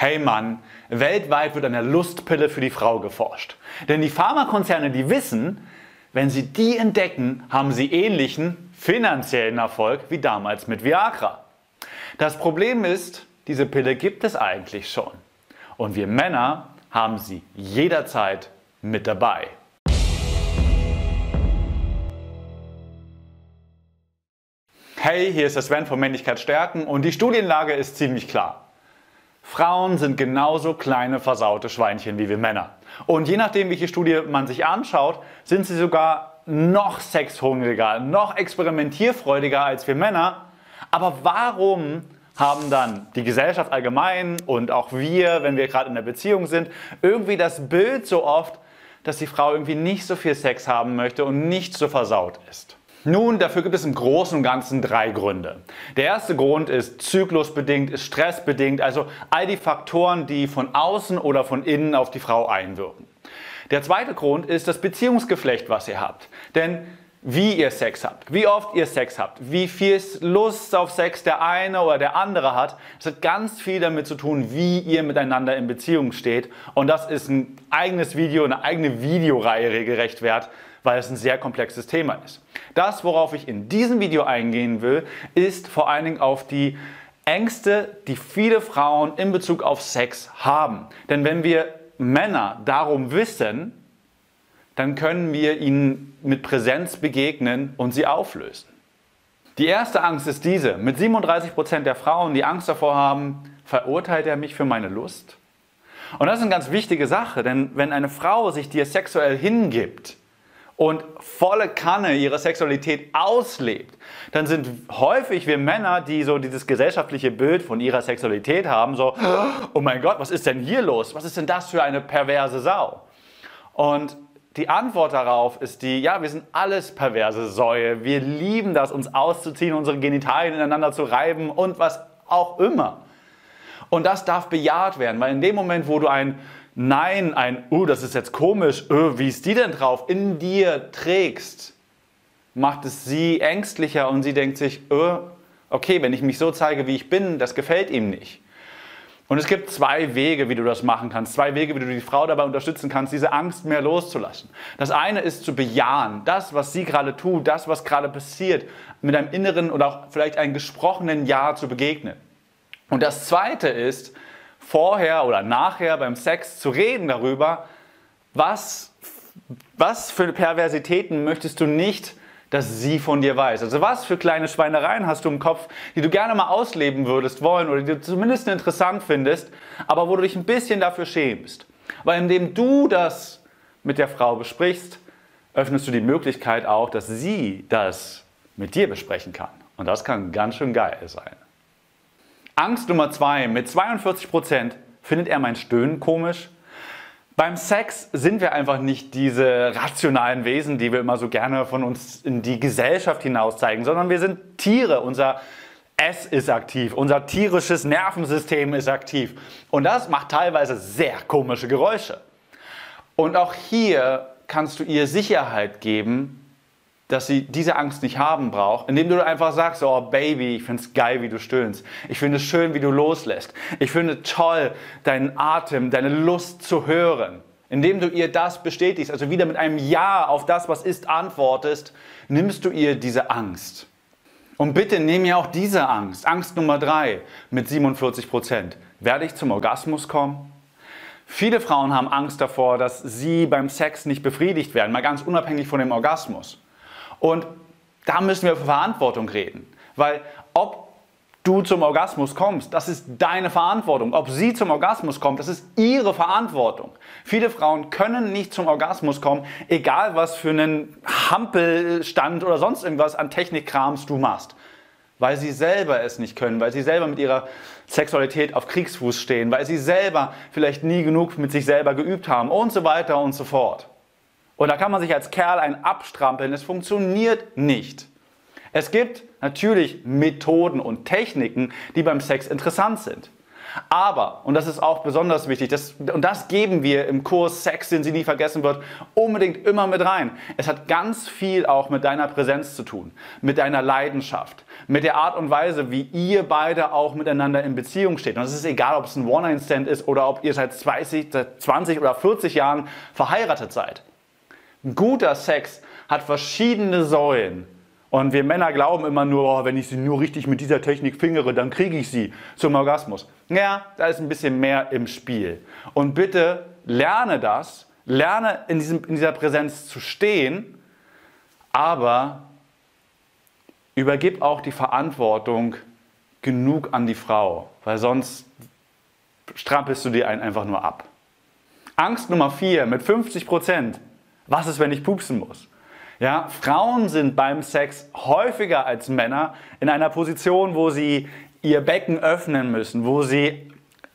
Hey Mann, weltweit wird an der Lustpille für die Frau geforscht. Denn die Pharmakonzerne, die wissen, wenn sie die entdecken, haben sie ähnlichen finanziellen Erfolg wie damals mit Viagra. Das Problem ist, diese Pille gibt es eigentlich schon. Und wir Männer haben sie jederzeit mit dabei. Hey, hier ist der Sven von Männlichkeit stärken und die Studienlage ist ziemlich klar. Frauen sind genauso kleine versaute Schweinchen wie wir Männer. Und je nachdem, welche Studie man sich anschaut, sind sie sogar noch sexhungriger, noch experimentierfreudiger als wir Männer. Aber warum haben dann die Gesellschaft allgemein und auch wir, wenn wir gerade in der Beziehung sind, irgendwie das Bild so oft, dass die Frau irgendwie nicht so viel Sex haben möchte und nicht so versaut ist? Nun, dafür gibt es im Großen und Ganzen drei Gründe. Der erste Grund ist zyklusbedingt, ist stressbedingt, also all die Faktoren, die von außen oder von innen auf die Frau einwirken. Der zweite Grund ist das Beziehungsgeflecht, was ihr habt. Denn wie ihr Sex habt, wie oft ihr Sex habt, wie viel Lust auf Sex der eine oder der andere hat, das hat ganz viel damit zu tun, wie ihr miteinander in Beziehung steht. Und das ist ein eigenes Video, eine eigene Videoreihe regelrecht wert, weil es ein sehr komplexes Thema ist. Das, worauf ich in diesem Video eingehen will, ist vor allen Dingen auf die Ängste, die viele Frauen in Bezug auf Sex haben. Denn wenn wir Männer darum wissen, dann können wir ihnen mit Präsenz begegnen und sie auflösen. Die erste Angst ist diese. Mit 37 Prozent der Frauen, die Angst davor haben, verurteilt er mich für meine Lust? Und das ist eine ganz wichtige Sache, denn wenn eine Frau sich dir sexuell hingibt, und volle Kanne ihre Sexualität auslebt, dann sind häufig wir Männer, die so dieses gesellschaftliche Bild von ihrer Sexualität haben, so, oh mein Gott, was ist denn hier los? Was ist denn das für eine perverse Sau? Und die Antwort darauf ist die, ja, wir sind alles perverse Säue. Wir lieben das, uns auszuziehen, unsere Genitalien ineinander zu reiben und was auch immer. Und das darf bejaht werden, weil in dem Moment, wo du ein Nein, ein, uh, das ist jetzt komisch, uh, wie ist die denn drauf, in dir trägst, macht es sie ängstlicher und sie denkt sich, uh, okay, wenn ich mich so zeige, wie ich bin, das gefällt ihm nicht. Und es gibt zwei Wege, wie du das machen kannst, zwei Wege, wie du die Frau dabei unterstützen kannst, diese Angst mehr loszulassen. Das eine ist zu bejahen, das, was sie gerade tut, das, was gerade passiert, mit einem inneren oder auch vielleicht einem gesprochenen Ja zu begegnen. Und das zweite ist, vorher oder nachher beim Sex zu reden darüber, was, was für Perversitäten möchtest du nicht, dass sie von dir weiß. Also was für kleine Schweinereien hast du im Kopf, die du gerne mal ausleben würdest wollen oder die du zumindest interessant findest, aber wo du dich ein bisschen dafür schämst. Weil indem du das mit der Frau besprichst, öffnest du die Möglichkeit auch, dass sie das mit dir besprechen kann. Und das kann ganz schön geil sein. Angst Nummer zwei. Mit 42 Prozent findet er mein Stöhnen komisch. Beim Sex sind wir einfach nicht diese rationalen Wesen, die wir immer so gerne von uns in die Gesellschaft hinaus zeigen, sondern wir sind Tiere. Unser S ist aktiv, unser tierisches Nervensystem ist aktiv. Und das macht teilweise sehr komische Geräusche. Und auch hier kannst du ihr Sicherheit geben, dass sie diese Angst nicht haben braucht, indem du einfach sagst, oh Baby, ich finde es geil, wie du stöhnst. Ich finde es schön, wie du loslässt. Ich finde toll, deinen Atem, deine Lust zu hören. Indem du ihr das bestätigst, also wieder mit einem Ja auf das, was ist, antwortest, nimmst du ihr diese Angst. Und bitte nimm ja auch diese Angst, Angst Nummer drei mit 47 Prozent. Werde ich zum Orgasmus kommen? Viele Frauen haben Angst davor, dass sie beim Sex nicht befriedigt werden, mal ganz unabhängig von dem Orgasmus. Und da müssen wir über Verantwortung reden. Weil ob du zum Orgasmus kommst, das ist deine Verantwortung. Ob sie zum Orgasmus kommt, das ist ihre Verantwortung. Viele Frauen können nicht zum Orgasmus kommen, egal was für einen Hampelstand oder sonst irgendwas an Technikkrams du machst. Weil sie selber es nicht können, weil sie selber mit ihrer Sexualität auf Kriegsfuß stehen, weil sie selber vielleicht nie genug mit sich selber geübt haben und so weiter und so fort. Und da kann man sich als Kerl ein abstrampeln. Es funktioniert nicht. Es gibt natürlich Methoden und Techniken, die beim Sex interessant sind. Aber, und das ist auch besonders wichtig, das, und das geben wir im Kurs Sex, den sie nie vergessen wird, unbedingt immer mit rein. Es hat ganz viel auch mit deiner Präsenz zu tun, mit deiner Leidenschaft, mit der Art und Weise, wie ihr beide auch miteinander in Beziehung steht. Und es ist egal, ob es ein One-Night-Stand ist oder ob ihr seit 20, seit 20 oder 40 Jahren verheiratet seid. Guter Sex hat verschiedene Säulen und wir Männer glauben immer nur, oh, wenn ich sie nur richtig mit dieser Technik fingere, dann kriege ich sie zum Orgasmus. Ja, da ist ein bisschen mehr im Spiel. Und bitte lerne das, lerne in, diesem, in dieser Präsenz zu stehen, aber übergib auch die Verantwortung genug an die Frau, weil sonst strampelst du dir einen einfach nur ab. Angst Nummer 4 mit 50 Prozent. Was ist, wenn ich pupsen muss? Ja, Frauen sind beim Sex häufiger als Männer in einer Position, wo sie ihr Becken öffnen müssen, wo sie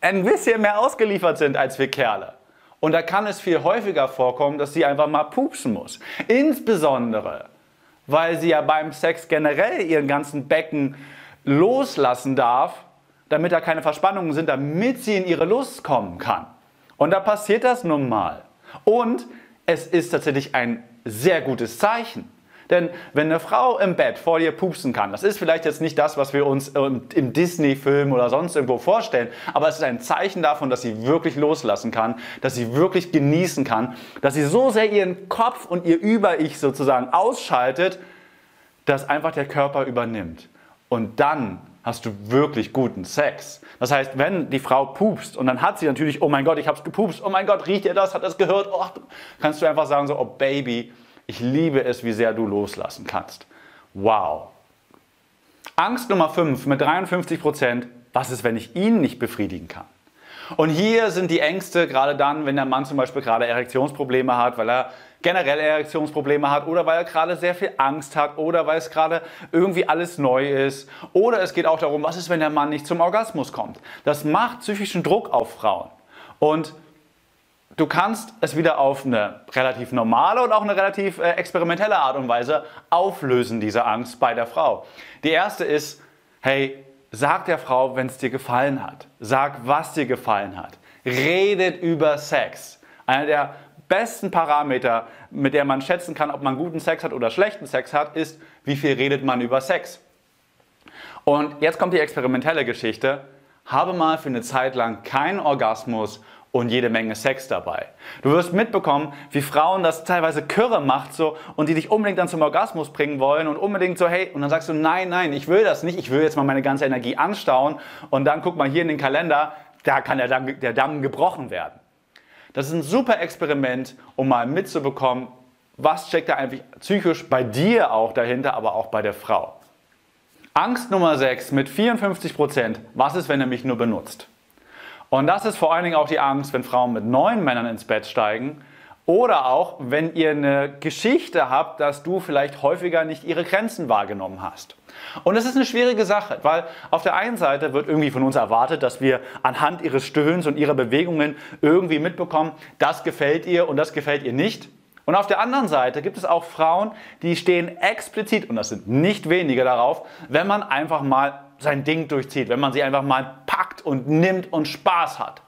ein bisschen mehr ausgeliefert sind als wir Kerle. Und da kann es viel häufiger vorkommen, dass sie einfach mal pupsen muss. Insbesondere, weil sie ja beim Sex generell ihren ganzen Becken loslassen darf, damit da keine Verspannungen sind, damit sie in ihre Lust kommen kann. Und da passiert das nun mal. Und es ist tatsächlich ein sehr gutes Zeichen. Denn wenn eine Frau im Bett vor dir pupsen kann, das ist vielleicht jetzt nicht das, was wir uns im Disney-Film oder sonst irgendwo vorstellen, aber es ist ein Zeichen davon, dass sie wirklich loslassen kann, dass sie wirklich genießen kann, dass sie so sehr ihren Kopf und ihr Über-Ich sozusagen ausschaltet, dass einfach der Körper übernimmt. Und dann hast du wirklich guten Sex. Das heißt, wenn die Frau pupst und dann hat sie natürlich, oh mein Gott, ich hab's gepupst, oh mein Gott, riecht ihr das, hat das gehört, oh, kannst du einfach sagen so, oh Baby, ich liebe es, wie sehr du loslassen kannst. Wow. Angst Nummer 5 mit 53 Prozent, was ist, wenn ich ihn nicht befriedigen kann? Und hier sind die Ängste gerade dann, wenn der Mann zum Beispiel gerade Erektionsprobleme hat, weil er generell Erektionsprobleme hat oder weil er gerade sehr viel Angst hat oder weil es gerade irgendwie alles neu ist. Oder es geht auch darum, was ist, wenn der Mann nicht zum Orgasmus kommt. Das macht psychischen Druck auf Frauen. Und du kannst es wieder auf eine relativ normale und auch eine relativ äh, experimentelle Art und Weise auflösen, diese Angst bei der Frau. Die erste ist, hey, Sag der Frau, wenn es dir gefallen hat. Sag, was dir gefallen hat. Redet über Sex. Einer der besten Parameter, mit der man schätzen kann, ob man guten Sex hat oder schlechten Sex hat, ist, wie viel redet man über Sex. Und jetzt kommt die experimentelle Geschichte. Habe mal für eine Zeit lang keinen Orgasmus und jede Menge Sex dabei. Du wirst mitbekommen, wie Frauen das teilweise Kürre macht so und die dich unbedingt dann zum Orgasmus bringen wollen und unbedingt so, hey, und dann sagst du, nein, nein, ich will das nicht, ich will jetzt mal meine ganze Energie anstauen und dann guck mal hier in den Kalender, da kann der Damm, der Damm gebrochen werden. Das ist ein super Experiment, um mal mitzubekommen, was steckt da eigentlich psychisch bei dir auch dahinter, aber auch bei der Frau. Angst Nummer 6 mit 54%, Prozent. was ist, wenn er mich nur benutzt? Und das ist vor allen Dingen auch die Angst, wenn Frauen mit neuen Männern ins Bett steigen oder auch, wenn ihr eine Geschichte habt, dass du vielleicht häufiger nicht ihre Grenzen wahrgenommen hast. Und es ist eine schwierige Sache, weil auf der einen Seite wird irgendwie von uns erwartet, dass wir anhand ihres Stöhns und ihrer Bewegungen irgendwie mitbekommen, das gefällt ihr und das gefällt ihr nicht. Und auf der anderen Seite gibt es auch Frauen, die stehen explizit, und das sind nicht wenige darauf, wenn man einfach mal sein Ding durchzieht, wenn man sie einfach mal packt und nimmt und Spaß hat.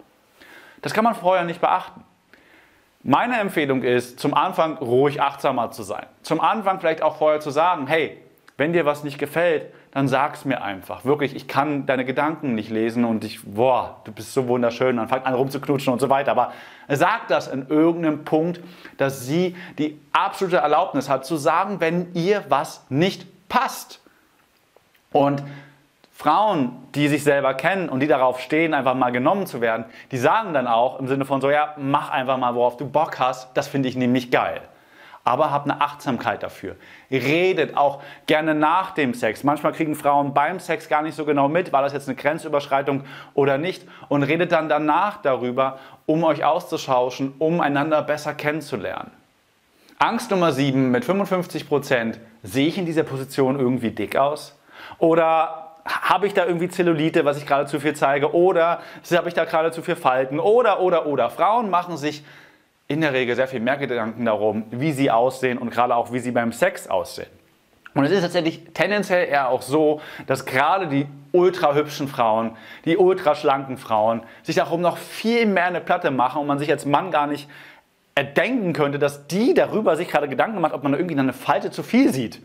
Das kann man vorher nicht beachten. Meine Empfehlung ist, zum Anfang ruhig achtsamer zu sein. Zum Anfang vielleicht auch vorher zu sagen, hey, wenn dir was nicht gefällt, dann sag's mir einfach. Wirklich, ich kann deine Gedanken nicht lesen und ich, boah, du bist so wunderschön, dann fängt an rumzuknutschen und so weiter. Aber sag das in irgendeinem Punkt, dass sie die absolute Erlaubnis hat zu sagen, wenn ihr was nicht passt. Und Frauen, die sich selber kennen und die darauf stehen, einfach mal genommen zu werden, die sagen dann auch im Sinne von so, ja, mach einfach mal, worauf du Bock hast, das finde ich nämlich geil. Aber habt eine Achtsamkeit dafür. Redet auch gerne nach dem Sex. Manchmal kriegen Frauen beim Sex gar nicht so genau mit, war das jetzt eine Grenzüberschreitung oder nicht. Und redet dann danach darüber, um euch auszutauschen, um einander besser kennenzulernen. Angst Nummer 7 mit 55 Prozent. Sehe ich in dieser Position irgendwie dick aus? Oder habe ich da irgendwie Zellulite, was ich gerade zu viel zeige, oder habe ich da gerade zu viel Falten, oder, oder, oder. Frauen machen sich in der Regel sehr viel mehr Gedanken darum, wie sie aussehen und gerade auch, wie sie beim Sex aussehen. Und es ist tatsächlich tendenziell eher auch so, dass gerade die ultra hübschen Frauen, die ultra schlanken Frauen sich darum noch viel mehr eine Platte machen und man sich als Mann gar nicht erdenken könnte, dass die darüber sich gerade Gedanken macht, ob man irgendwie eine Falte zu viel sieht.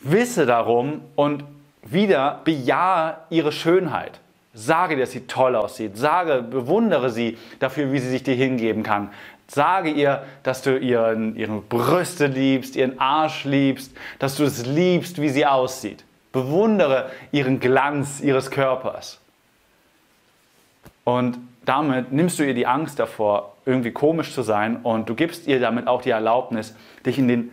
Wisse darum und wieder bejahe ihre Schönheit. Sage, dass sie toll aussieht. Sage, bewundere sie dafür, wie sie sich dir hingeben kann. Sage ihr, dass du ihren, ihre Brüste liebst, ihren Arsch liebst, dass du es liebst, wie sie aussieht. Bewundere ihren Glanz ihres Körpers. Und damit nimmst du ihr die Angst davor, irgendwie komisch zu sein und du gibst ihr damit auch die Erlaubnis, dich in den,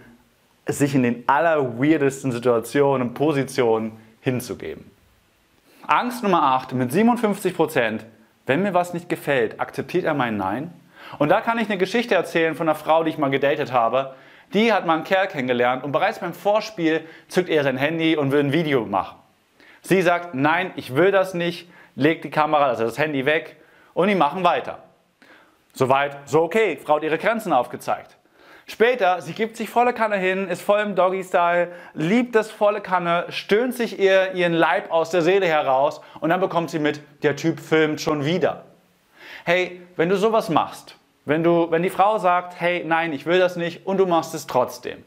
sich in den allerweirdesten Situationen und Positionen hinzugeben. Angst Nummer 8 mit 57 Prozent. Wenn mir was nicht gefällt, akzeptiert er mein Nein? Und da kann ich eine Geschichte erzählen von einer Frau, die ich mal gedatet habe. Die hat mal einen Kerl kennengelernt und bereits beim Vorspiel zückt er sein Handy und will ein Video machen. Sie sagt, nein, ich will das nicht, legt die Kamera, also das Handy weg und die machen weiter. Soweit, so okay, Frau hat ihre Grenzen aufgezeigt. Später, sie gibt sich volle Kanne hin, ist voll im Doggy-Style, liebt das volle Kanne, stöhnt sich ihr ihren Leib aus der Seele heraus und dann bekommt sie mit, der Typ filmt schon wieder. Hey, wenn du sowas machst, wenn, du, wenn die Frau sagt, hey, nein, ich will das nicht und du machst es trotzdem,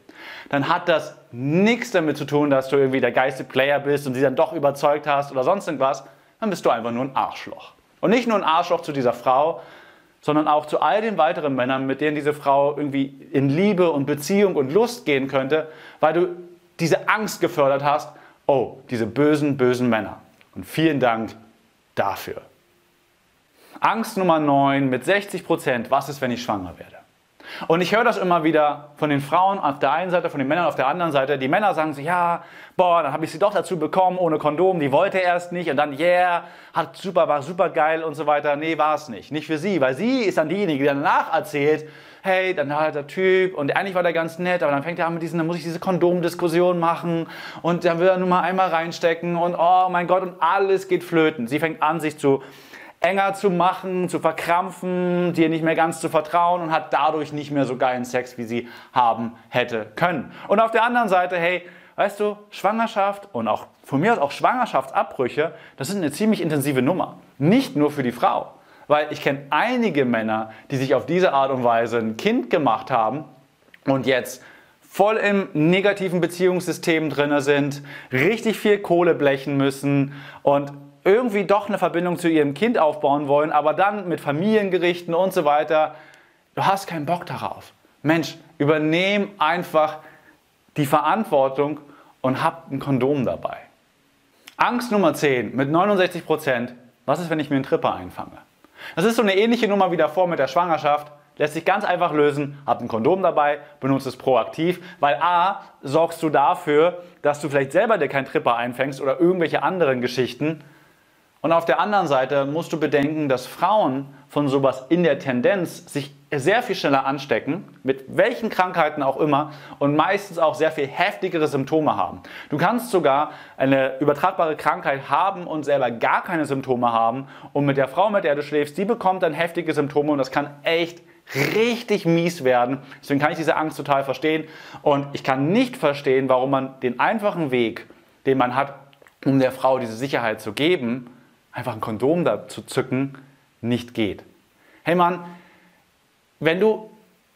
dann hat das nichts damit zu tun, dass du irgendwie der geilste Player bist und sie dann doch überzeugt hast oder sonst irgendwas, dann bist du einfach nur ein Arschloch. Und nicht nur ein Arschloch zu dieser Frau, sondern auch zu all den weiteren Männern, mit denen diese Frau irgendwie in Liebe und Beziehung und Lust gehen könnte, weil du diese Angst gefördert hast, oh, diese bösen, bösen Männer. Und vielen Dank dafür. Angst Nummer 9 mit 60 Prozent, was ist, wenn ich schwanger werde? Und ich höre das immer wieder von den Frauen auf der einen Seite, von den Männern auf der anderen Seite. Die Männer sagen so, ja, boah, dann habe ich sie doch dazu bekommen, ohne Kondom, die wollte erst nicht und dann, yeah, hat super, war super geil und so weiter. Nee, war es nicht. Nicht für sie, weil sie ist dann diejenige, die danach erzählt, hey, dann hat der Typ und eigentlich war der ganz nett, aber dann fängt er an mit diesen, dann muss ich diese Kondomdiskussion machen und dann will er nur mal einmal reinstecken und oh mein Gott und alles geht flöten. Sie fängt an, sich zu enger zu machen, zu verkrampfen, dir nicht mehr ganz zu vertrauen und hat dadurch nicht mehr so geilen Sex, wie sie haben hätte können. Und auf der anderen Seite, hey, weißt du, Schwangerschaft und auch von mir aus auch Schwangerschaftsabbrüche, das ist eine ziemlich intensive Nummer. Nicht nur für die Frau. Weil ich kenne einige Männer, die sich auf diese Art und Weise ein Kind gemacht haben und jetzt voll im negativen Beziehungssystem drin sind, richtig viel Kohle blechen müssen und irgendwie doch eine Verbindung zu ihrem Kind aufbauen wollen, aber dann mit Familiengerichten und so weiter, du hast keinen Bock darauf. Mensch, übernehm einfach die Verantwortung und hab ein Kondom dabei. Angst Nummer 10 mit 69 Prozent. Was ist, wenn ich mir einen Tripper einfange? Das ist so eine ähnliche Nummer wie davor mit der Schwangerschaft. Lässt sich ganz einfach lösen. Hab ein Kondom dabei, benutze es proaktiv, weil A, sorgst du dafür, dass du vielleicht selber dir keinen Tripper einfängst oder irgendwelche anderen Geschichten und auf der anderen Seite musst du bedenken, dass Frauen von sowas in der Tendenz sich sehr viel schneller anstecken, mit welchen Krankheiten auch immer und meistens auch sehr viel heftigere Symptome haben. Du kannst sogar eine übertragbare Krankheit haben und selber gar keine Symptome haben und mit der Frau, mit der du schläfst, die bekommt dann heftige Symptome und das kann echt richtig mies werden. Deswegen kann ich diese Angst total verstehen und ich kann nicht verstehen, warum man den einfachen Weg, den man hat, um der Frau diese Sicherheit zu geben, einfach ein Kondom da zu zücken, nicht geht. Hey Mann, wenn du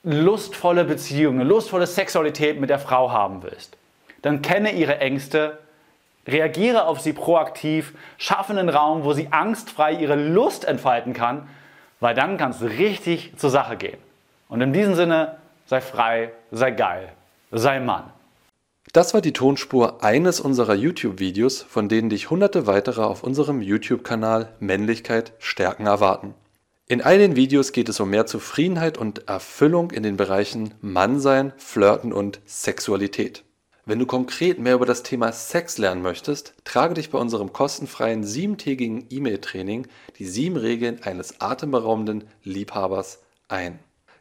lustvolle Beziehungen, lustvolle Sexualität mit der Frau haben willst, dann kenne ihre Ängste, reagiere auf sie proaktiv, schaffe einen Raum, wo sie angstfrei ihre Lust entfalten kann, weil dann kannst du richtig zur Sache gehen. Und in diesem Sinne, sei frei, sei geil, sei Mann. Das war die Tonspur eines unserer YouTube-Videos, von denen dich hunderte weitere auf unserem YouTube-Kanal Männlichkeit stärken erwarten. In all den Videos geht es um mehr Zufriedenheit und Erfüllung in den Bereichen Mannsein, Flirten und Sexualität. Wenn du konkret mehr über das Thema Sex lernen möchtest, trage dich bei unserem kostenfreien siebentägigen E-Mail-Training die sieben Regeln eines atemberaubenden Liebhabers ein.